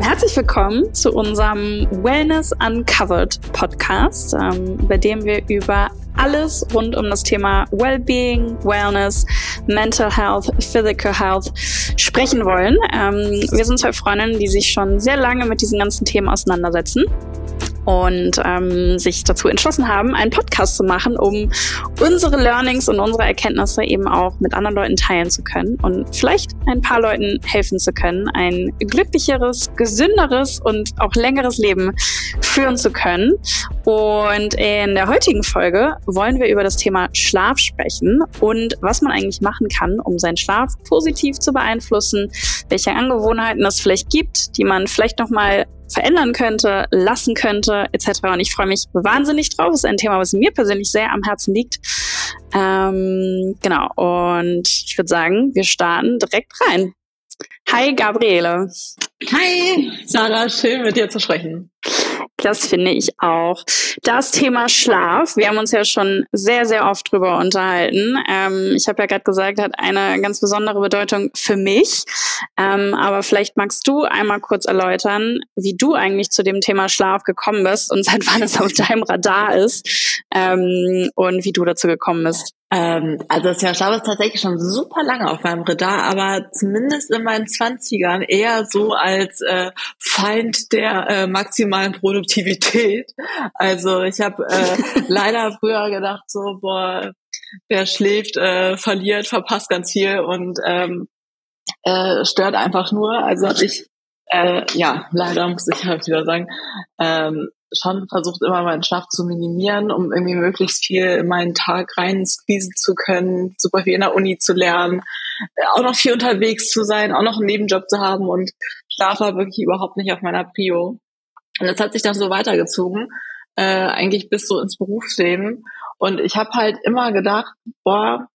Herzlich willkommen zu unserem Wellness Uncovered Podcast, ähm, bei dem wir über alles rund um das Thema Wellbeing, Wellness, Mental Health, Physical Health sprechen wollen. Ähm, wir sind zwei Freundinnen, die sich schon sehr lange mit diesen ganzen Themen auseinandersetzen und ähm, sich dazu entschlossen haben, einen Podcast zu machen, um unsere Learnings und unsere Erkenntnisse eben auch mit anderen Leuten teilen zu können und vielleicht ein paar Leuten helfen zu können, ein glücklicheres, gesünderes und auch längeres Leben führen zu können. Und in der heutigen Folge wollen wir über das Thema Schlaf sprechen und was man eigentlich machen kann, um seinen Schlaf positiv zu beeinflussen, welche Angewohnheiten es vielleicht gibt, die man vielleicht noch mal verändern könnte, lassen könnte, etc. Und ich freue mich wahnsinnig drauf. Das ist ein Thema, was mir persönlich sehr am Herzen liegt. Ähm, genau. Und ich würde sagen, wir starten direkt rein. Hi, Gabriele. Hi, Sarah. Schön, mit dir zu sprechen. Das finde ich auch. Das Thema Schlaf, wir haben uns ja schon sehr, sehr oft drüber unterhalten. Ähm, ich habe ja gerade gesagt, hat eine ganz besondere Bedeutung für mich. Ähm, aber vielleicht magst du einmal kurz erläutern, wie du eigentlich zu dem Thema Schlaf gekommen bist und seit wann es auf deinem Radar ist ähm, und wie du dazu gekommen bist. Ähm, also das Schlaf ist tatsächlich schon super lange auf meinem Radar, aber zumindest in meinen Zwanzigern eher so als äh, Feind der äh, maximalen Produktivität. Also ich habe äh, leider früher gedacht so, boah, wer schläft, äh, verliert, verpasst ganz viel und ähm, äh, stört einfach nur. Also ich äh, ja, leider muss ich halt wieder sagen, ähm, schon versucht immer meinen Schlaf zu minimieren, um irgendwie möglichst viel in meinen Tag rein squeezen zu können, super viel in der Uni zu lernen, äh, auch noch viel unterwegs zu sein, auch noch einen Nebenjob zu haben und Schlaf war wirklich überhaupt nicht auf meiner Prio. Und das hat sich dann so weitergezogen, äh, eigentlich bis so ins Berufsleben. Und ich habe halt immer gedacht, boah,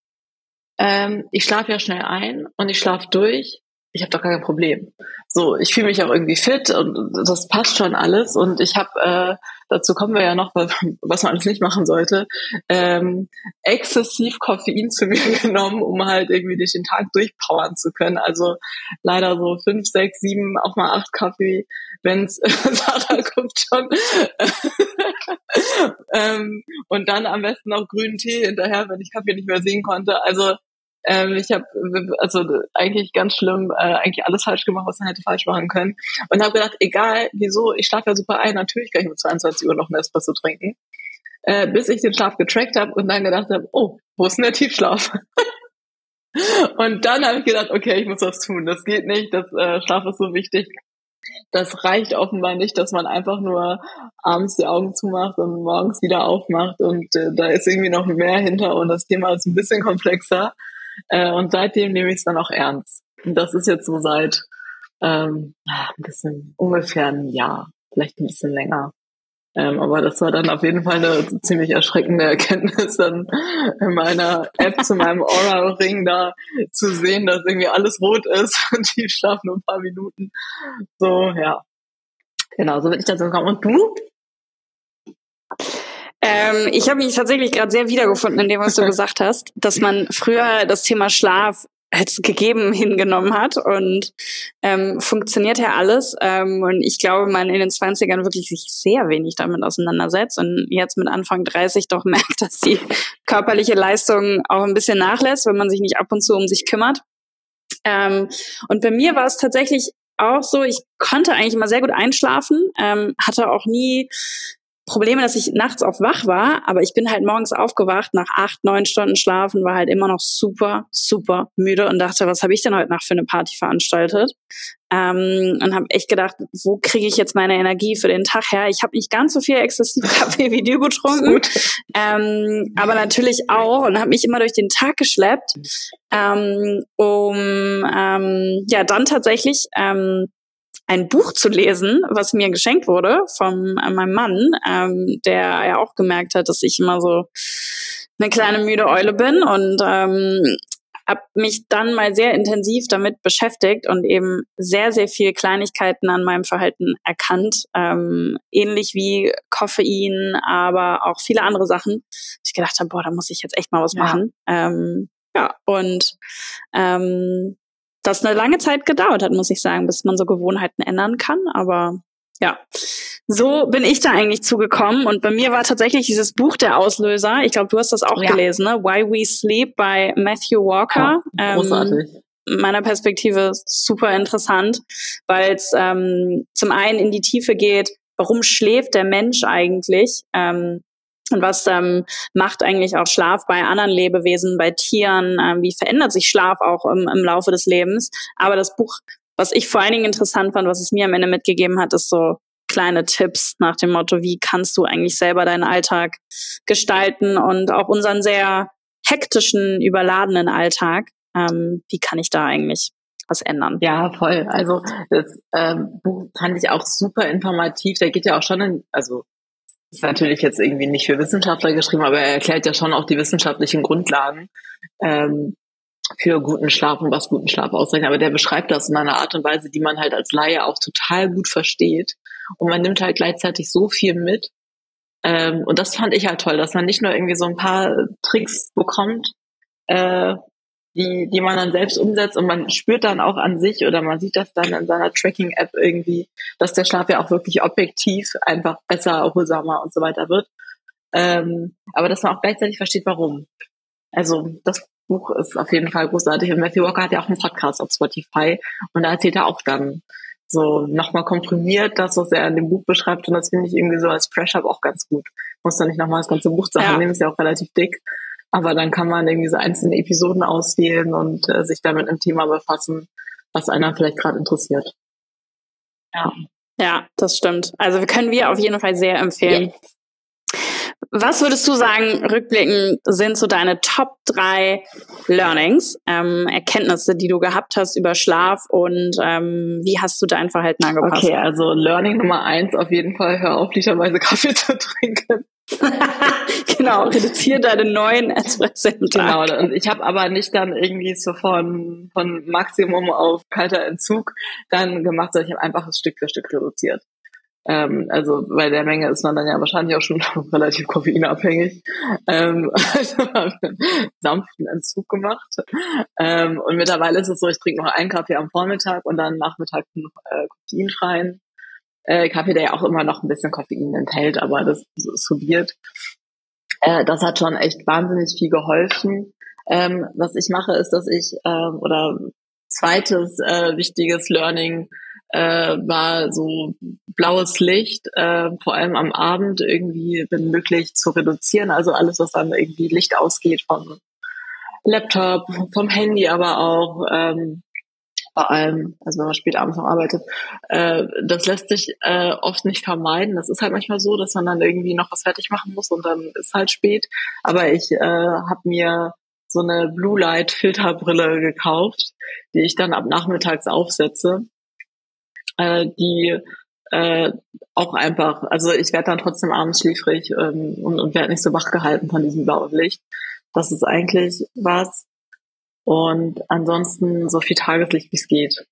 ähm, ich schlafe ja schnell ein und ich schlafe durch ich habe doch gar kein Problem. So, ich fühle mich auch irgendwie fit und das passt schon alles. Und ich habe, äh, dazu kommen wir ja noch, was man alles nicht machen sollte, ähm, exzessiv Koffein zu mir genommen, um halt irgendwie durch den Tag durchpowern zu können. Also leider so fünf, sechs, sieben, auch mal acht Kaffee, wenn's Sarah guckt schon. ähm, und dann am besten noch grünen Tee hinterher, wenn ich Kaffee nicht mehr sehen konnte. Also ähm, ich habe also eigentlich ganz schlimm, äh, eigentlich alles falsch gemacht, was man hätte falsch machen können. Und habe gedacht, egal, wieso, ich schlafe ja super ein, natürlich kann ich um 22 Uhr noch ein Espresso trinken. Äh, bis ich den Schlaf getrackt habe und dann gedacht habe, oh, wo ist denn der Tiefschlaf? und dann habe ich gedacht, okay, ich muss was tun. Das geht nicht, das äh, Schlaf ist so wichtig. Das reicht offenbar nicht, dass man einfach nur abends die Augen zumacht und morgens wieder aufmacht und äh, da ist irgendwie noch mehr hinter und das Thema ist ein bisschen komplexer. Äh, und seitdem nehme ich es dann auch ernst. Und das ist jetzt so seit ähm, ein bisschen ungefähr ein Jahr, vielleicht ein bisschen länger. Ähm, aber das war dann auf jeden Fall eine ziemlich erschreckende Erkenntnis, dann in meiner App zu meinem Aura-Ring da zu sehen, dass irgendwie alles rot ist und die schlafen nur ein paar Minuten. So, ja. Genau, so bin ich dazu gekommen. Und du? Ähm, ich habe mich tatsächlich gerade sehr wiedergefunden in dem, was du gesagt hast, dass man früher das Thema Schlaf als gegeben hingenommen hat und ähm, funktioniert ja alles. Ähm, und ich glaube, man in den 20ern wirklich sich sehr wenig damit auseinandersetzt und jetzt mit Anfang 30 doch merkt, dass die körperliche Leistung auch ein bisschen nachlässt, wenn man sich nicht ab und zu um sich kümmert. Ähm, und bei mir war es tatsächlich auch so, ich konnte eigentlich immer sehr gut einschlafen, ähm, hatte auch nie Probleme, dass ich nachts auch wach war, aber ich bin halt morgens aufgewacht nach acht, neun Stunden Schlafen, war halt immer noch super, super müde und dachte, was habe ich denn heute Nacht für eine Party veranstaltet? Ähm, und habe echt gedacht, wo kriege ich jetzt meine Energie für den Tag her? Ich habe nicht ganz so viel exzessiv Kaffee wie du getrunken, ähm, aber natürlich auch und habe mich immer durch den Tag geschleppt, ähm, um ähm, ja dann tatsächlich ähm, ein Buch zu lesen, was mir geschenkt wurde von äh, meinem Mann, ähm, der ja auch gemerkt hat, dass ich immer so eine kleine müde Eule bin und ähm, habe mich dann mal sehr intensiv damit beschäftigt und eben sehr, sehr viel Kleinigkeiten an meinem Verhalten erkannt, ähm, ähnlich wie Koffein, aber auch viele andere Sachen. Ich gedacht habe, boah, da muss ich jetzt echt mal was ja. machen. Ähm, ja, und ähm, das eine lange Zeit gedauert hat, muss ich sagen, bis man so Gewohnheiten ändern kann. Aber ja, so bin ich da eigentlich zugekommen. Und bei mir war tatsächlich dieses Buch der Auslöser. Ich glaube, du hast das auch ja. gelesen, ne? Why We Sleep bei Matthew Walker. Ja, großartig. Ähm, meiner Perspektive super interessant, weil es ähm, zum einen in die Tiefe geht, warum schläft der Mensch eigentlich? Ähm, und was ähm, macht eigentlich auch Schlaf bei anderen Lebewesen, bei Tieren? Ähm, wie verändert sich Schlaf auch im, im Laufe des Lebens? Aber das Buch, was ich vor allen Dingen interessant fand, was es mir am Ende mitgegeben hat, ist so kleine Tipps nach dem Motto, wie kannst du eigentlich selber deinen Alltag gestalten und auch unseren sehr hektischen, überladenen Alltag. Ähm, wie kann ich da eigentlich was ändern? Ja, voll. Also das ähm, Buch fand ich auch super informativ. Da geht ja auch schon in, also ist natürlich jetzt irgendwie nicht für Wissenschaftler geschrieben, aber er erklärt ja schon auch die wissenschaftlichen Grundlagen ähm, für guten Schlaf und was guten Schlaf auszeichnet. Aber der beschreibt das in einer Art und Weise, die man halt als Laie auch total gut versteht. Und man nimmt halt gleichzeitig so viel mit. Ähm, und das fand ich halt toll, dass man nicht nur irgendwie so ein paar Tricks bekommt, äh, die, die man dann selbst umsetzt und man spürt dann auch an sich oder man sieht das dann in seiner Tracking-App irgendwie, dass der Schlaf ja auch wirklich objektiv einfach besser, erholsamer und so weiter wird. Ähm, aber dass man auch gleichzeitig versteht, warum. Also das Buch ist auf jeden Fall großartig. Und Matthew Walker hat ja auch einen Podcast auf Spotify und da erzählt er auch dann so nochmal komprimiert das, was er in dem Buch beschreibt. Und das finde ich irgendwie so als Fresh-Up auch ganz gut. Muss dann nicht nochmal das ganze Buch zusammennehmen, ja. ist ja auch relativ dick. Aber dann kann man irgendwie so einzelne Episoden auswählen und äh, sich damit im Thema befassen, was einer vielleicht gerade interessiert. Ja. Ja, das stimmt. Also können wir auf jeden Fall sehr empfehlen. Yes. Was würdest du sagen, rückblickend sind so deine Top drei Learnings, ähm, Erkenntnisse, die du gehabt hast über Schlaf und ähm, wie hast du dein Verhalten angepasst? Okay, also Learning Nummer eins auf jeden Fall, hör auf, literweise Kaffee zu trinken. genau, reduziere deine neuen Espresso im Tag. Genau, und ich habe aber nicht dann irgendwie so von, von Maximum auf kalter Entzug dann gemacht, sondern ich habe einfach Stück für Stück reduziert. Ähm, also bei der Menge ist man dann ja wahrscheinlich auch schon relativ koffeinabhängig. Ähm, also einen sanften Entzug gemacht. Ähm, und mittlerweile ist es so, ich trinke noch einen Kaffee am Vormittag und dann Nachmittag noch äh, koffeinfreien äh, Kaffee, der ja auch immer noch ein bisschen Koffein enthält, aber das ist probiert. Äh, das hat schon echt wahnsinnig viel geholfen. Ähm, was ich mache, ist, dass ich ähm, oder zweites äh, wichtiges Learning äh, war so blaues Licht, äh, vor allem am Abend irgendwie, wenn möglich, zu reduzieren. Also alles, was dann irgendwie Licht ausgeht vom Laptop, vom Handy, aber auch ähm, vor allem, also wenn man spät abends noch arbeitet, äh, das lässt sich äh, oft nicht vermeiden. Das ist halt manchmal so, dass man dann irgendwie noch was fertig machen muss und dann ist halt spät. Aber ich äh, habe mir so eine Blue Light Filterbrille gekauft, die ich dann ab nachmittags aufsetze äh, die äh, auch einfach, also ich werde dann trotzdem abends schläfrig ähm, und, und werde nicht so wach gehalten von diesem blauen Licht. Das ist eigentlich was. Und ansonsten so viel Tageslicht wie es geht.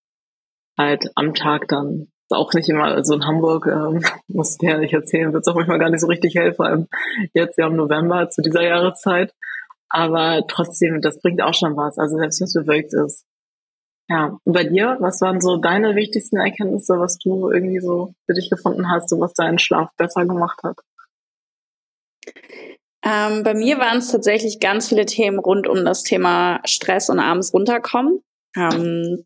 Halt am Tag dann. Ist auch nicht immer, also in Hamburg, ähm, muss ich ja nicht erzählen, wird es auch manchmal gar nicht so richtig hell, vor allem jetzt ja im November zu dieser Jahreszeit. Aber trotzdem, das bringt auch schon was. Also selbst wenn es bewölkt ist, ja, und bei dir, was waren so deine wichtigsten Erkenntnisse, was du irgendwie so für dich gefunden hast und was deinen Schlaf besser gemacht hat? Ähm, bei mir waren es tatsächlich ganz viele Themen rund um das Thema Stress und abends runterkommen. Ähm,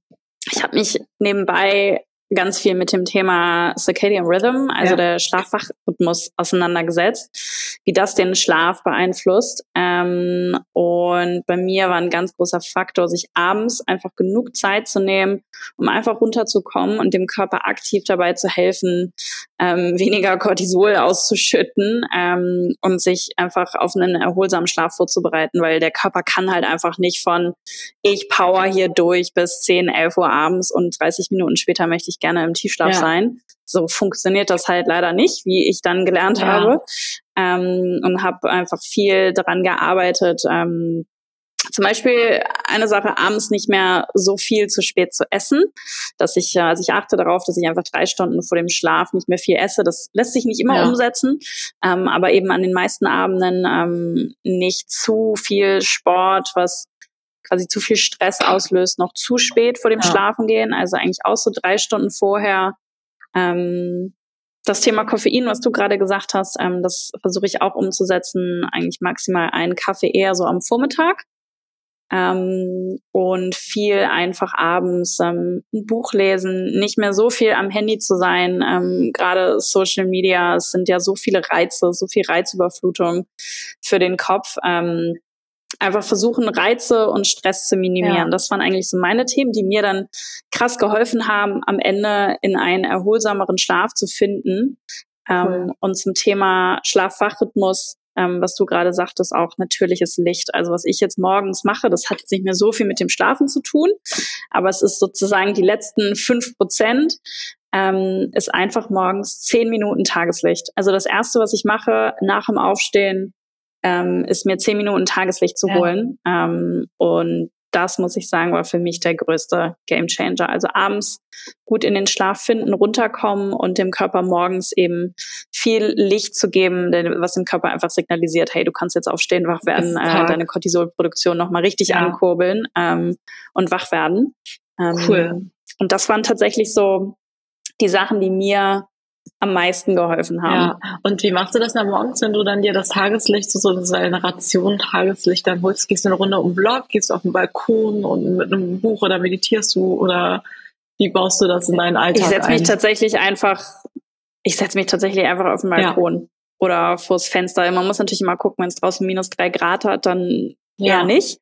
ich habe mich nebenbei ganz viel mit dem Thema Circadian Rhythm, also ja. der Schlafwachrhythmus, auseinandergesetzt, wie das den Schlaf beeinflusst. Ähm, und bei mir war ein ganz großer Faktor, sich abends einfach genug Zeit zu nehmen, um einfach runterzukommen und dem Körper aktiv dabei zu helfen, ähm, weniger Cortisol auszuschütten ähm, und sich einfach auf einen erholsamen Schlaf vorzubereiten, weil der Körper kann halt einfach nicht von ich power hier durch bis 10, 11 Uhr abends und 30 Minuten später möchte ich gerne im Tiefschlaf ja. sein. So funktioniert das halt leider nicht, wie ich dann gelernt ja. habe. Ähm, und habe einfach viel daran gearbeitet, ähm, zum Beispiel eine Sache, abends nicht mehr so viel zu spät zu essen, dass ich, also ich achte darauf, dass ich einfach drei Stunden vor dem Schlaf nicht mehr viel esse. Das lässt sich nicht immer ja. umsetzen, ähm, aber eben an den meisten Abenden ähm, nicht zu viel Sport, was quasi zu viel Stress auslöst, noch zu spät vor dem ja. Schlafen gehen. Also eigentlich auch so drei Stunden vorher. Ähm, das Thema Koffein, was du gerade gesagt hast, ähm, das versuche ich auch umzusetzen. Eigentlich maximal einen Kaffee eher so am Vormittag ähm, und viel einfach abends ähm, ein Buch lesen, nicht mehr so viel am Handy zu sein. Ähm, Gerade Social Media, es sind ja so viele Reize, so viel Reizüberflutung für den Kopf. Ähm, einfach versuchen, Reize und Stress zu minimieren. Ja. Das waren eigentlich so meine Themen, die mir dann krass geholfen haben, am Ende in einen erholsameren Schlaf zu finden. Ähm, cool. und zum Thema Schlaf-Wach-Rhythmus ähm, was du gerade sagtest, auch natürliches Licht. Also was ich jetzt morgens mache, das hat jetzt nicht mehr so viel mit dem Schlafen zu tun, aber es ist sozusagen die letzten fünf Prozent, ähm, ist einfach morgens zehn Minuten Tageslicht. Also das erste, was ich mache nach dem Aufstehen, ähm, ist mir zehn Minuten Tageslicht zu holen. Ja. Ähm, und das muss ich sagen, war für mich der größte Gamechanger. Also abends gut in den Schlaf finden, runterkommen und dem Körper morgens eben viel Licht zu geben, was dem Körper einfach signalisiert, hey, du kannst jetzt aufstehen, wach werden, äh, deine Cortisolproduktion nochmal richtig ja. ankurbeln ähm, und wach werden. Ähm, cool. Und das waren tatsächlich so die Sachen, die mir am meisten geholfen haben. Ja, und wie machst du das dann morgens, wenn du dann dir das Tageslicht, so, so eine Ration Tageslicht dann holst? Gehst du eine Runde um den Block, gehst du auf den Balkon und mit einem Buch oder meditierst du oder wie baust du das in deinen Alltag Ich setze mich tatsächlich einfach, ich setze mich tatsächlich einfach auf den Balkon ja. oder vors Fenster. Man muss natürlich immer gucken, wenn es draußen minus drei Grad hat, dann ja. eher nicht.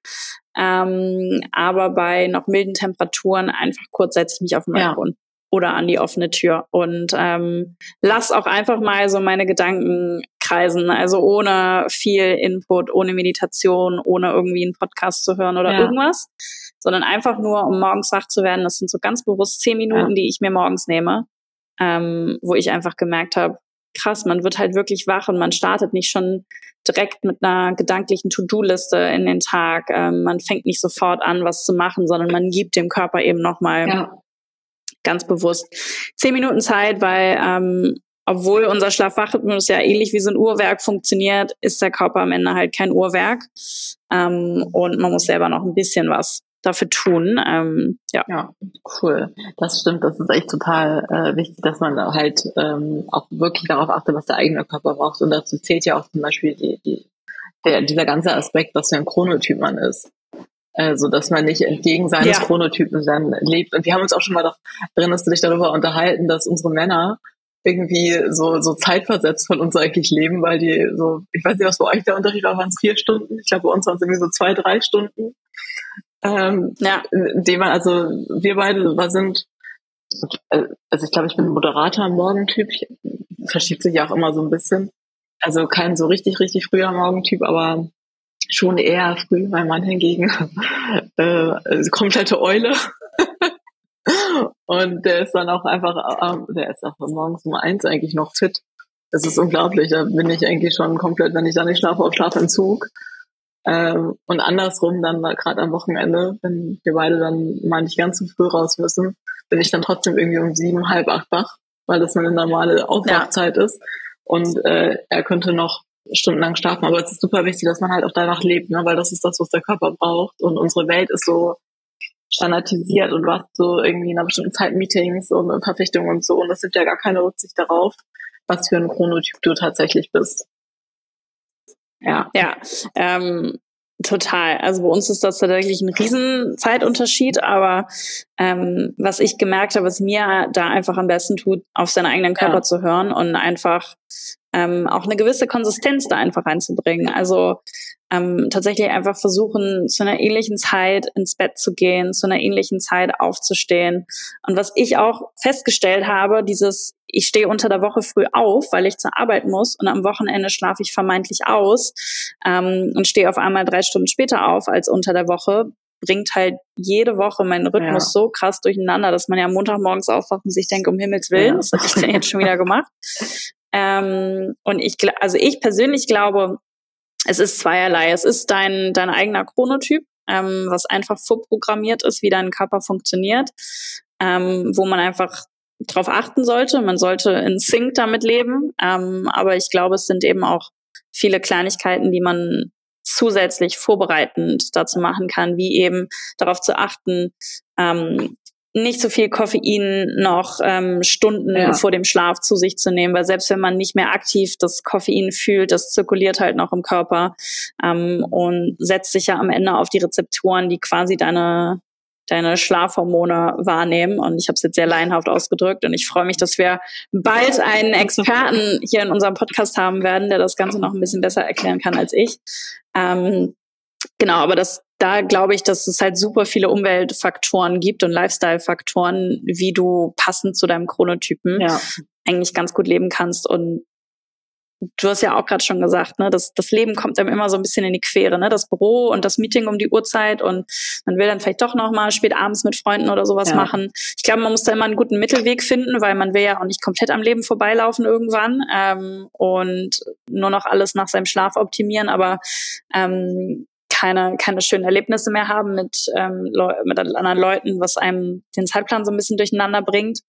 Ähm, aber bei noch milden Temperaturen einfach kurz setze ich mich auf den Balkon. Ja oder an die offene Tür und ähm, lass auch einfach mal so meine Gedanken kreisen, also ohne viel Input, ohne Meditation, ohne irgendwie einen Podcast zu hören oder ja. irgendwas, sondern einfach nur, um morgens wach zu werden. Das sind so ganz bewusst zehn Minuten, ja. die ich mir morgens nehme, ähm, wo ich einfach gemerkt habe, krass, man wird halt wirklich wach und man startet nicht schon direkt mit einer gedanklichen To-Do-Liste in den Tag. Ähm, man fängt nicht sofort an, was zu machen, sondern man gibt dem Körper eben nochmal ja ganz bewusst zehn Minuten Zeit, weil ähm, obwohl unser Schlafwachrhythmus ja ähnlich wie so ein Uhrwerk funktioniert, ist der Körper am Ende halt kein Uhrwerk. Ähm, und man muss selber noch ein bisschen was dafür tun. Ähm, ja. ja, cool. Das stimmt. Das ist echt total äh, wichtig, dass man halt ähm, auch wirklich darauf achtet, was der eigene Körper braucht. Und dazu zählt ja auch zum Beispiel die, die, der, dieser ganze Aspekt, dass er ein Chronotyp man ist äh, so dass man nicht entgegen seines ja. Chronotypen dann lebt. Und wir haben uns auch schon mal doch, erinnerst du dich darüber unterhalten, dass unsere Männer irgendwie so, so zeitversetzt von uns eigentlich leben, weil die so, ich weiß nicht, was bei euch der Unterschied war, waren es vier Stunden? Ich glaube, bei uns waren es irgendwie so zwei, drei Stunden. Ähm, ja. Indem man, also wir beide wir sind, also ich glaube, ich bin ein moderater Morgentyp, verschiebt sich ja auch immer so ein bisschen. Also kein so richtig, richtig früher Morgentyp, aber schon eher früh, mein Mann hingegen äh, komplette Eule. und der ist dann auch einfach, äh, der ist auch morgens um eins eigentlich noch fit. Das ist unglaublich. Da bin ich eigentlich schon komplett, wenn ich da nicht schlafe, auf Schlafentzug. Ähm, und andersrum dann gerade am Wochenende, wenn wir beide dann mal nicht ganz so früh raus müssen, bin ich dann trotzdem irgendwie um sieben, halb acht wach, weil das meine normale Aufwachzeit ja. ist. Und äh, er könnte noch stundenlang schlafen. Aber es ist super wichtig, dass man halt auch danach lebt, ne? weil das ist das, was der Körper braucht. Und unsere Welt ist so standardisiert und du hast so irgendwie in einer bestimmten Zeit Meetings und Verpflichtungen und so. Und das nimmt ja gar keine Rücksicht darauf, was für ein Chronotyp du tatsächlich bist. Ja. Ja. Ähm, Total. Also bei uns ist das tatsächlich ein Riesenzeitunterschied, aber ähm, was ich gemerkt habe, was mir da einfach am besten tut, auf seinen eigenen Körper ja. zu hören und einfach ähm, auch eine gewisse Konsistenz da einfach reinzubringen. Also ähm, tatsächlich einfach versuchen, zu einer ähnlichen Zeit ins Bett zu gehen, zu einer ähnlichen Zeit aufzustehen. Und was ich auch festgestellt habe, dieses, ich stehe unter der Woche früh auf, weil ich zur Arbeit muss und am Wochenende schlafe ich vermeintlich aus ähm, und stehe auf einmal drei Stunden später auf als unter der Woche, bringt halt jede Woche meinen Rhythmus ja. so krass durcheinander, dass man ja Montagmorgens aufwacht und sich denkt, um Himmels Willen, ja. was habe ich denn jetzt schon wieder gemacht? Ähm, und ich, also ich persönlich glaube, es ist zweierlei. Es ist dein, dein eigener Chronotyp, ähm, was einfach vorprogrammiert ist, wie dein Körper funktioniert, ähm, wo man einfach drauf achten sollte. Man sollte in Sync damit leben. Ähm, aber ich glaube, es sind eben auch viele Kleinigkeiten, die man zusätzlich vorbereitend dazu machen kann, wie eben darauf zu achten, ähm, nicht so viel Koffein noch ähm, Stunden ja. vor dem Schlaf zu sich zu nehmen, weil selbst wenn man nicht mehr aktiv das Koffein fühlt, das zirkuliert halt noch im Körper ähm, und setzt sich ja am Ende auf die Rezeptoren, die quasi deine deine Schlafhormone wahrnehmen. Und ich habe es jetzt sehr laienhaft ausgedrückt. Und ich freue mich, dass wir bald einen Experten hier in unserem Podcast haben werden, der das Ganze noch ein bisschen besser erklären kann als ich. Ähm, genau, aber das, da glaube ich, dass es halt super viele Umweltfaktoren gibt und Lifestyle-Faktoren, wie du passend zu deinem Chronotypen ja. eigentlich ganz gut leben kannst. Und du hast ja auch gerade schon gesagt, ne, das, das Leben kommt einem immer so ein bisschen in die Quere, ne? Das Büro und das Meeting um die Uhrzeit und man will dann vielleicht doch noch mal spät abends mit Freunden oder sowas ja. machen. Ich glaube, man muss da immer einen guten Mittelweg finden, weil man will ja auch nicht komplett am Leben vorbeilaufen irgendwann ähm, und nur noch alles nach seinem Schlaf optimieren, aber ähm, keine, keine schönen Erlebnisse mehr haben mit, ähm, mit anderen Leuten, was einem den Zeitplan so ein bisschen durcheinander bringt.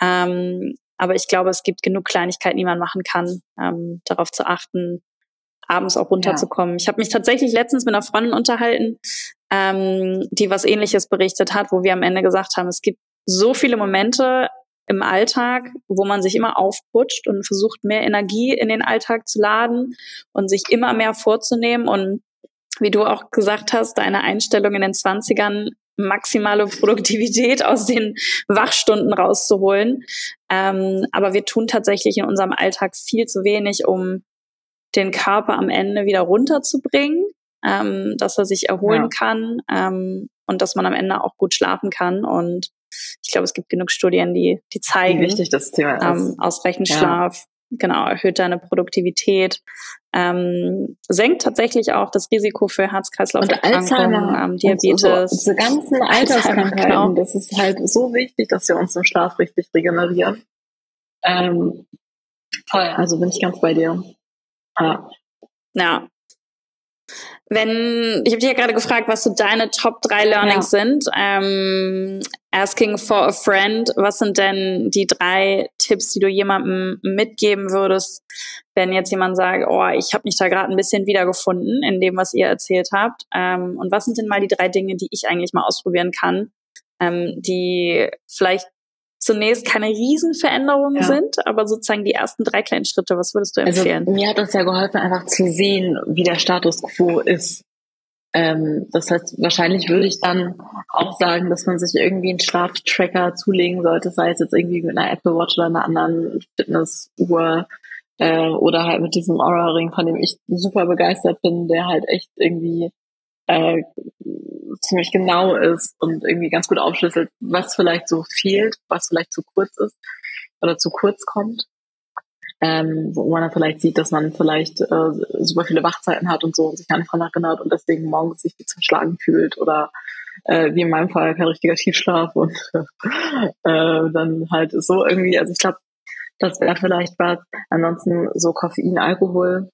Ähm, aber ich glaube, es gibt genug Kleinigkeiten, die man machen kann, ähm, darauf zu achten, abends auch runterzukommen. Ja. Ich habe mich tatsächlich letztens mit einer Freundin unterhalten, ähm, die was ähnliches berichtet hat, wo wir am Ende gesagt haben, es gibt so viele Momente im Alltag, wo man sich immer aufputscht und versucht, mehr Energie in den Alltag zu laden und sich immer mehr vorzunehmen. Und wie du auch gesagt hast, deine Einstellung in den Zwanzigern maximale Produktivität aus den Wachstunden rauszuholen. Ähm, aber wir tun tatsächlich in unserem Alltag viel zu wenig, um den Körper am Ende wieder runterzubringen, ähm, dass er sich erholen ja. kann ähm, und dass man am Ende auch gut schlafen kann. Und ich glaube, es gibt genug Studien, die, die zeigen, Wie wichtig das Thema ist. Ähm, ausreichend Schlaf genau, erhöht deine Produktivität, ähm, senkt tatsächlich auch das Risiko für Herz-Kreislauf-Erkrankungen, ähm, Diabetes. So, diese ganzen Alterskrankheiten, genau. das ist halt so wichtig, dass wir uns im Schlaf richtig regenerieren. Ähm, toll, also bin ich ganz bei dir. Ah. Ja, wenn, ich habe dich ja gerade gefragt, was so deine Top 3 Learnings ja. sind. Ähm, asking for a friend, was sind denn die drei Tipps, die du jemandem mitgeben würdest, wenn jetzt jemand sagt, oh, ich habe mich da gerade ein bisschen wiedergefunden in dem, was ihr erzählt habt. Ähm, und was sind denn mal die drei Dinge, die ich eigentlich mal ausprobieren kann, ähm, die vielleicht zunächst keine Riesenveränderungen ja. sind, aber sozusagen die ersten drei kleinen Schritte. Was würdest du also, empfehlen? Also, mir hat das ja geholfen, einfach zu sehen, wie der Status quo ist. Ähm, das heißt, wahrscheinlich würde ich dann auch sagen, dass man sich irgendwie einen Schlaftracker zulegen sollte, sei es jetzt irgendwie mit einer Apple Watch oder einer anderen Fitnessuhr äh, oder halt mit diesem Aura-Ring, von dem ich super begeistert bin, der halt echt irgendwie äh, ziemlich genau ist und irgendwie ganz gut aufschlüsselt, was vielleicht so fehlt, was vielleicht zu kurz ist oder zu kurz kommt. Ähm, wo man dann vielleicht sieht, dass man vielleicht äh, super viele Wachzeiten hat und so und sich gar nicht dran erinnert und deswegen morgens sich wie zum Schlagen fühlt oder äh, wie in meinem Fall kein richtiger Tiefschlaf und äh, dann halt so irgendwie, also ich glaube, das wäre vielleicht was. Ansonsten so Koffein, Alkohol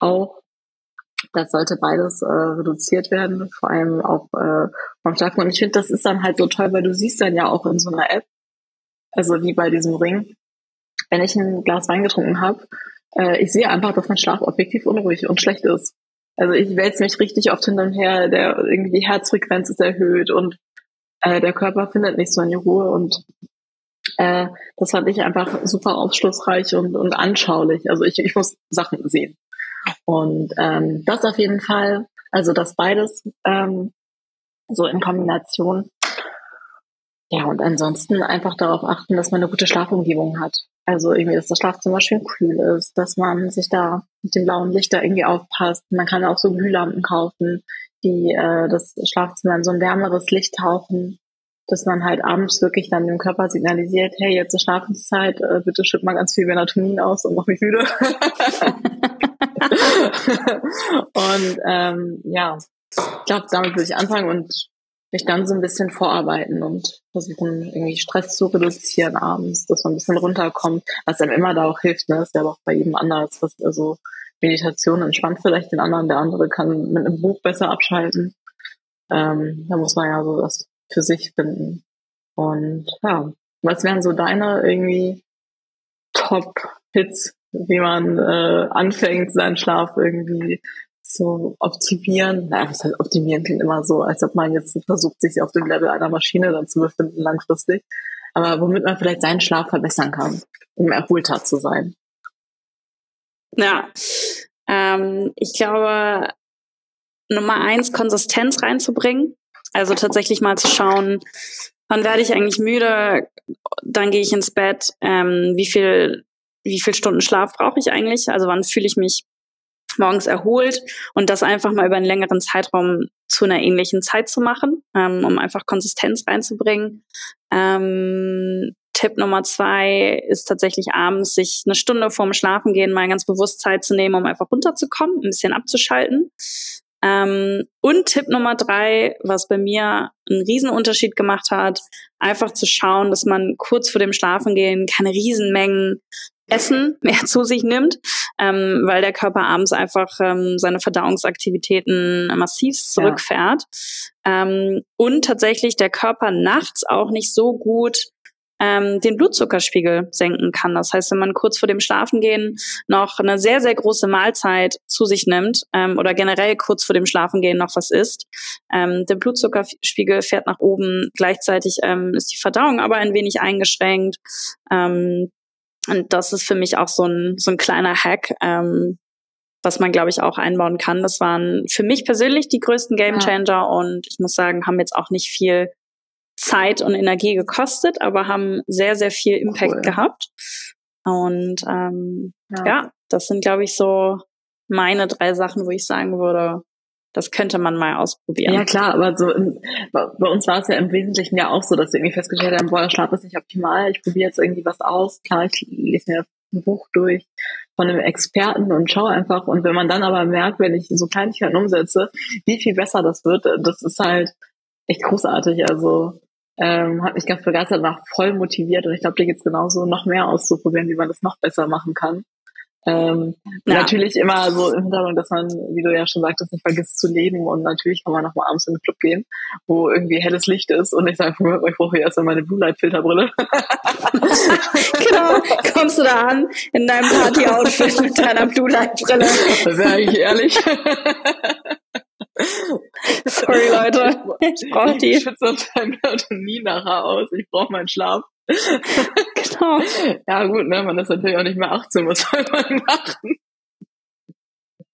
auch das sollte beides äh, reduziert werden, vor allem auch äh, vom Schlafen. Und ich finde, das ist dann halt so toll, weil du siehst dann ja auch in so einer App, also wie bei diesem Ring, wenn ich ein Glas Wein getrunken habe, äh, ich sehe einfach, dass mein Schlaf objektiv unruhig und schlecht ist. Also ich wälze mich richtig oft hin und her, der irgendwie die Herzfrequenz ist erhöht und äh, der Körper findet nicht so in die Ruhe und äh, das fand ich einfach super aufschlussreich und, und anschaulich. Also ich, ich muss Sachen sehen. Und ähm, das auf jeden Fall, also das beides ähm, so in Kombination. Ja, und ansonsten einfach darauf achten, dass man eine gute Schlafumgebung hat. Also irgendwie, dass das Schlafzimmer schön kühl ist, dass man sich da mit dem blauen Licht da irgendwie aufpasst. Man kann auch so Glühlampen kaufen, die äh, das Schlafzimmer in so ein wärmeres Licht tauchen, dass man halt abends wirklich dann dem Körper signalisiert, hey, jetzt ist Schlafenszeit, äh, bitte schütt mal ganz viel Melatonin aus und mach mich müde. und ähm, ja, ich glaube, damit würde ich anfangen und mich dann so ein bisschen vorarbeiten und versuchen, irgendwie Stress zu reduzieren abends, dass man ein bisschen runterkommt, was einem immer da auch hilft, ne? ist ja auch bei jedem anders, was also Meditation entspannt vielleicht den anderen, der andere kann mit einem Buch besser abschalten. Ähm, da muss man ja so das für sich finden. Und ja, was wären so deine irgendwie Top-Hits, wie man äh, anfängt, seinen Schlaf irgendwie zu optimieren? Naja, was heißt optimieren klingt immer so, als ob man jetzt versucht, sich auf dem Level einer Maschine dann zu befinden langfristig. Aber womit man vielleicht seinen Schlaf verbessern kann, um erholter zu sein. Ja, ähm, ich glaube, Nummer eins, Konsistenz reinzubringen. Also tatsächlich mal zu schauen, wann werde ich eigentlich müde, dann gehe ich ins Bett, ähm, wie viel, wie viel Stunden Schlaf brauche ich eigentlich, also wann fühle ich mich morgens erholt und das einfach mal über einen längeren Zeitraum zu einer ähnlichen Zeit zu machen, ähm, um einfach Konsistenz reinzubringen. Ähm, Tipp Nummer zwei ist tatsächlich abends sich eine Stunde vorm Schlafengehen mal ganz bewusst Zeit zu nehmen, um einfach runterzukommen, ein bisschen abzuschalten. Ähm, und Tipp Nummer drei, was bei mir einen Riesenunterschied gemacht hat, einfach zu schauen, dass man kurz vor dem Schlafengehen keine Riesenmengen Essen mehr zu sich nimmt, ähm, weil der Körper abends einfach ähm, seine Verdauungsaktivitäten massiv zurückfährt. Ja. Ähm, und tatsächlich der Körper nachts auch nicht so gut ähm, den Blutzuckerspiegel senken kann. Das heißt, wenn man kurz vor dem Schlafengehen noch eine sehr, sehr große Mahlzeit zu sich nimmt ähm, oder generell kurz vor dem Schlafengehen noch was isst, ähm, der Blutzuckerspiegel fährt nach oben. Gleichzeitig ähm, ist die Verdauung aber ein wenig eingeschränkt. Ähm, und das ist für mich auch so ein, so ein kleiner Hack, ähm, was man, glaube ich, auch einbauen kann. Das waren für mich persönlich die größten Gamechanger ja. und ich muss sagen, haben jetzt auch nicht viel Zeit und Energie gekostet, aber haben sehr, sehr viel Impact cool. gehabt. Und ähm, ja. ja, das sind, glaube ich, so meine drei Sachen, wo ich sagen würde, das könnte man mal ausprobieren. Ja klar, aber so in, bei uns war es ja im Wesentlichen ja auch so, dass wir irgendwie festgestellt haben, boah, der Schlaf ist nicht optimal, ich probiere jetzt irgendwie was aus. Klar, ich lese mir ein Buch durch von einem Experten und schaue einfach. Und wenn man dann aber merkt, wenn ich so Kleinigkeiten umsetze, wie viel besser das wird, das ist halt echt großartig. Also ähm, hat mich ganz begeistert, war voll motiviert und ich glaube, dir geht's genauso, noch mehr auszuprobieren, wie man das noch besser machen kann. Ähm, ja. Natürlich immer so im Hintergrund, dass man, wie du ja schon sagtest, nicht vergisst zu leben und natürlich kann man noch mal abends in den Club gehen, wo irgendwie helles Licht ist und ich sage, ich brauche jetzt erstmal meine Blue Light Filterbrille. genau, kommst du da an in deinem Party-Outfit mit deiner Blue Light Brille. Das wäre eigentlich ehrlich. Sorry, Leute. Ich brauche die. Ich schütze nie nachher aus. Ich brauche meinen Schlaf. genau. Ja, gut, ne, man ist natürlich auch nicht mehr 18, was soll man machen?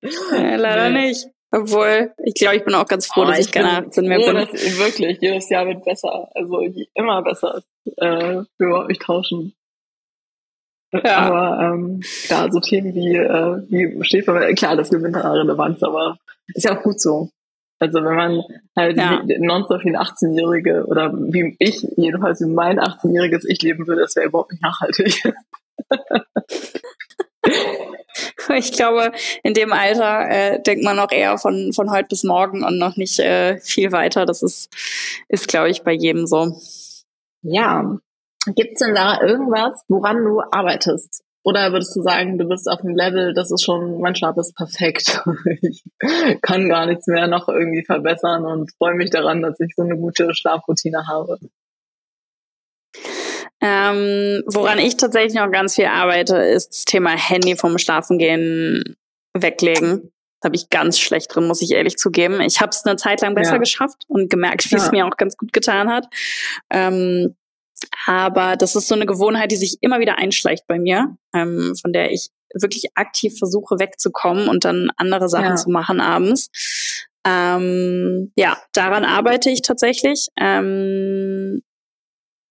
Ja, leider nee. nicht. Obwohl, ich glaube, ich bin auch ganz froh, oh, dass ich, ich keine 18 mehr froh, bin. Dass, wirklich, jedes Jahr wird besser. Also immer besser. Äh, wir überhaupt nicht tauschen. Ja. Aber ähm, klar, so Themen wie, äh, wie Schäfer, klar, das gewinnt an Relevanz, aber ist ja auch gut so. Also wenn man halt ja. nonstop wie ein 18-Jährige oder wie ich, jedenfalls wie mein 18-jähriges Ich leben würde, das wäre überhaupt nicht nachhaltig. ich glaube, in dem Alter äh, denkt man auch eher von, von heute bis morgen und noch nicht äh, viel weiter. Das ist, ist glaube ich, bei jedem so. Ja. Gibt es denn da irgendwas, woran du arbeitest? Oder würdest du sagen, du bist auf dem Level, das ist schon, mein Schlaf ist perfekt. ich kann gar nichts mehr noch irgendwie verbessern und freue mich daran, dass ich so eine gute Schlafroutine habe. Ähm, woran ich tatsächlich noch ganz viel arbeite, ist das Thema Handy vom Schlafengehen weglegen. Da habe ich ganz schlecht drin, muss ich ehrlich zugeben. Ich habe es eine Zeit lang besser ja. geschafft und gemerkt, wie es mir auch ganz gut getan hat. Ähm, aber das ist so eine Gewohnheit, die sich immer wieder einschleicht bei mir, ähm, von der ich wirklich aktiv versuche wegzukommen und dann andere Sachen ja. zu machen abends. Ähm, ja, daran arbeite ich tatsächlich. Ähm,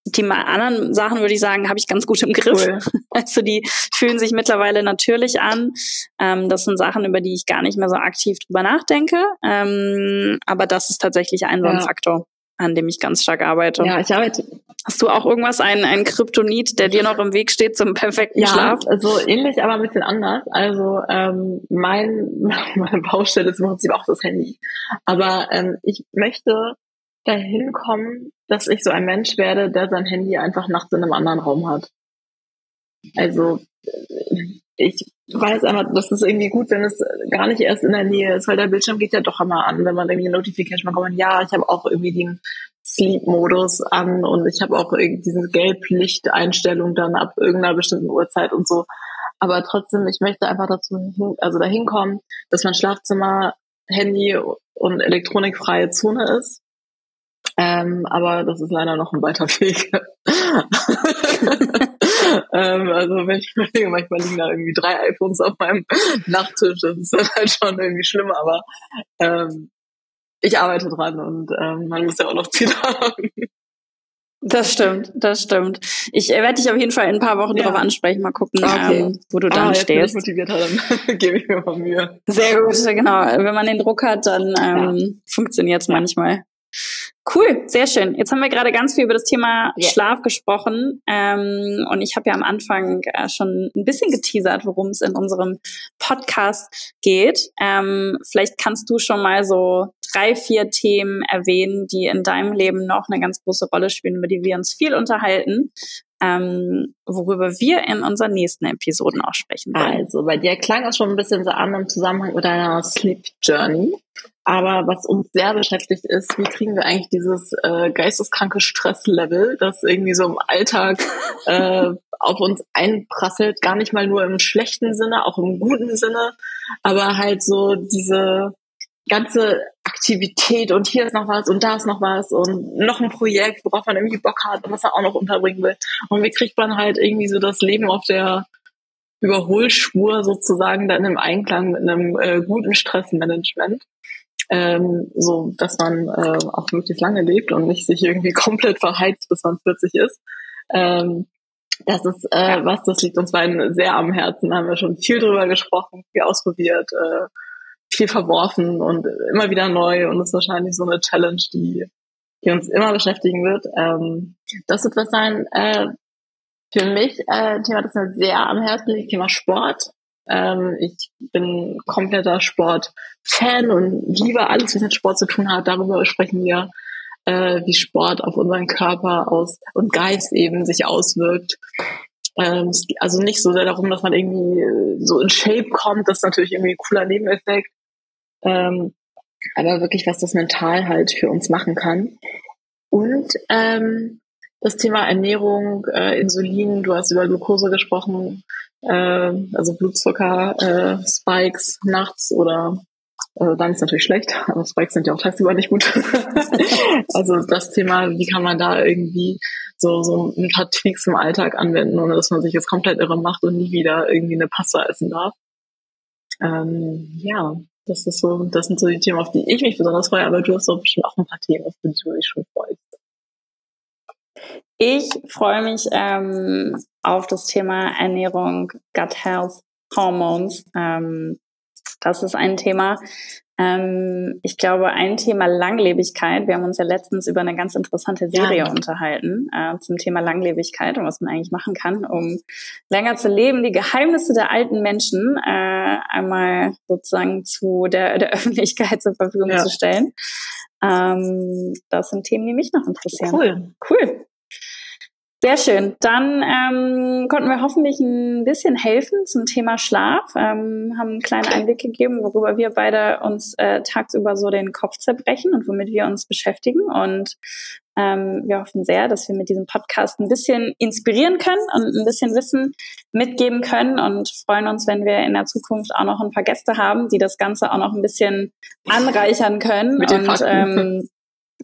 die anderen Sachen würde ich sagen, habe ich ganz gut im Griff. Cool. Also die fühlen sich mittlerweile natürlich an. Ähm, das sind Sachen, über die ich gar nicht mehr so aktiv drüber nachdenke. Ähm, aber das ist tatsächlich ein so ein ja. Faktor an dem ich ganz stark arbeite. Ja, ich arbeite. Hast du auch irgendwas, ein, ein Kryptonit, der dir noch im Weg steht zum perfekten ja, Schlaf? Ja, so ähnlich, aber ein bisschen anders. Also ähm, mein, meine Baustelle ist im Prinzip auch das Handy. Aber ähm, ich möchte dahin kommen, dass ich so ein Mensch werde, der sein Handy einfach nachts in einem anderen Raum hat. Also ich weiß einfach, das ist irgendwie gut, wenn es gar nicht erst in der Nähe ist, weil der Bildschirm geht ja doch immer an, wenn man irgendwie eine Notification bekommt. Ja, ich habe auch irgendwie den Sleep-Modus an und ich habe auch irgendwie diese Gelblichteinstellung dann ab irgendeiner bestimmten Uhrzeit und so. Aber trotzdem, ich möchte einfach dazu, also dahin kommen, dass mein Schlafzimmer Handy und elektronikfreie Zone ist. Ähm, aber das ist leider noch ein weiter Weg. ähm, also wenn ich überlege, manchmal liegen da irgendwie drei iPhones auf meinem Nachttisch. Das ist dann halt schon irgendwie schlimm, aber ähm, ich arbeite dran und ähm, man muss ja auch noch Ziele haben. Das stimmt, das stimmt. Ich äh, werde dich auf jeden Fall in ein paar Wochen ja. darauf ansprechen, mal gucken, okay. ähm, wo du dann ah, stehst. Wenn ich motivierter, dann gebe ich mir mal Mühe. Sehr gut, genau. Wenn man den Druck hat, dann ähm, ja. funktioniert es manchmal. Cool, sehr schön. Jetzt haben wir gerade ganz viel über das Thema yeah. Schlaf gesprochen ähm, und ich habe ja am Anfang äh, schon ein bisschen geteasert, worum es in unserem Podcast geht. Ähm, vielleicht kannst du schon mal so drei, vier Themen erwähnen, die in deinem Leben noch eine ganz große Rolle spielen, über die wir uns viel unterhalten, ähm, worüber wir in unseren nächsten Episoden auch sprechen wollen. Also bei dir klang es schon ein bisschen so an im Zusammenhang mit deiner Sleep Journey. Aber was uns sehr beschäftigt ist, wie kriegen wir eigentlich dieses äh, geisteskranke Stresslevel, das irgendwie so im Alltag äh, auf uns einprasselt, gar nicht mal nur im schlechten Sinne, auch im guten Sinne, aber halt so diese ganze Aktivität und hier ist noch was und da ist noch was und noch ein Projekt, worauf man irgendwie Bock hat und was er auch noch unterbringen will. Und wie kriegt man halt irgendwie so das Leben auf der Überholspur sozusagen dann im Einklang mit einem äh, guten Stressmanagement ähm, so dass man äh, auch möglichst lange lebt und nicht sich irgendwie komplett verheizt, bis man 40 ist. Ähm, das ist äh, was, das liegt uns beiden sehr am Herzen. Da haben wir schon viel drüber gesprochen, viel ausprobiert, äh, viel verworfen und immer wieder neu. Und ist wahrscheinlich so eine Challenge, die, die uns immer beschäftigen wird. Ähm, das wird was sein. Äh, für mich äh, ein Thema, das mir sehr am Herzen liegt, Thema Sport. Ähm, ich bin kompletter Sport-Fan und liebe alles, was mit Sport zu tun hat. Darüber sprechen wir, äh, wie Sport auf unseren Körper aus und Geist eben sich auswirkt. Ähm, also nicht so sehr darum, dass man irgendwie so in Shape kommt, das ist natürlich irgendwie ein cooler Nebeneffekt. Ähm, aber wirklich, was das mental halt für uns machen kann. Und ähm, das Thema Ernährung, äh, Insulin, du hast über Glucose gesprochen, äh, also Blutzucker, äh, Spikes nachts oder äh, dann ist natürlich schlecht, aber Spikes sind ja auch tagsüber nicht gut. also das Thema, wie kann man da irgendwie so, so ein paar Tweaks im Alltag anwenden, ohne dass man sich jetzt komplett irre macht und nie wieder irgendwie eine Pasta essen darf. Ähm, ja, das ist so, das sind so die Themen, auf die ich mich besonders freue, aber du hast doch bestimmt auch ein paar Themen, auf die du dich schon freust. Ich freue mich ähm, auf das Thema Ernährung, Gut Health, Hormones. Ähm, das ist ein Thema. Ähm, ich glaube, ein Thema Langlebigkeit. Wir haben uns ja letztens über eine ganz interessante Serie ja. unterhalten äh, zum Thema Langlebigkeit und was man eigentlich machen kann, um länger zu leben. Die Geheimnisse der alten Menschen äh, einmal sozusagen zu der, der Öffentlichkeit zur Verfügung ja. zu stellen. Ähm, das sind Themen, die mich noch interessieren. Cool. Cool. Sehr schön. Dann ähm, konnten wir hoffentlich ein bisschen helfen zum Thema Schlaf, ähm, haben einen kleinen Einblick gegeben, worüber wir beide uns äh, tagsüber so den Kopf zerbrechen und womit wir uns beschäftigen. Und ähm, wir hoffen sehr, dass wir mit diesem Podcast ein bisschen inspirieren können und ein bisschen Wissen mitgeben können und freuen uns, wenn wir in der Zukunft auch noch ein paar Gäste haben, die das Ganze auch noch ein bisschen anreichern können. Mit den und, Fakten.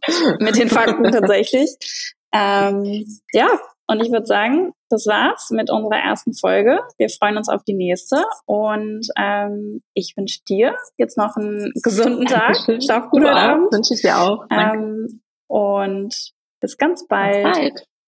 Ähm, mit den Fakten tatsächlich. Ähm, ja, und ich würde sagen, das war's mit unserer ersten Folge. Wir freuen uns auf die nächste und ähm, ich wünsche dir jetzt noch einen gesunden Tag. Schlaf gut heute Abend. Wünsche ich dir auch. Ähm, und bis ganz bald. Bis bald.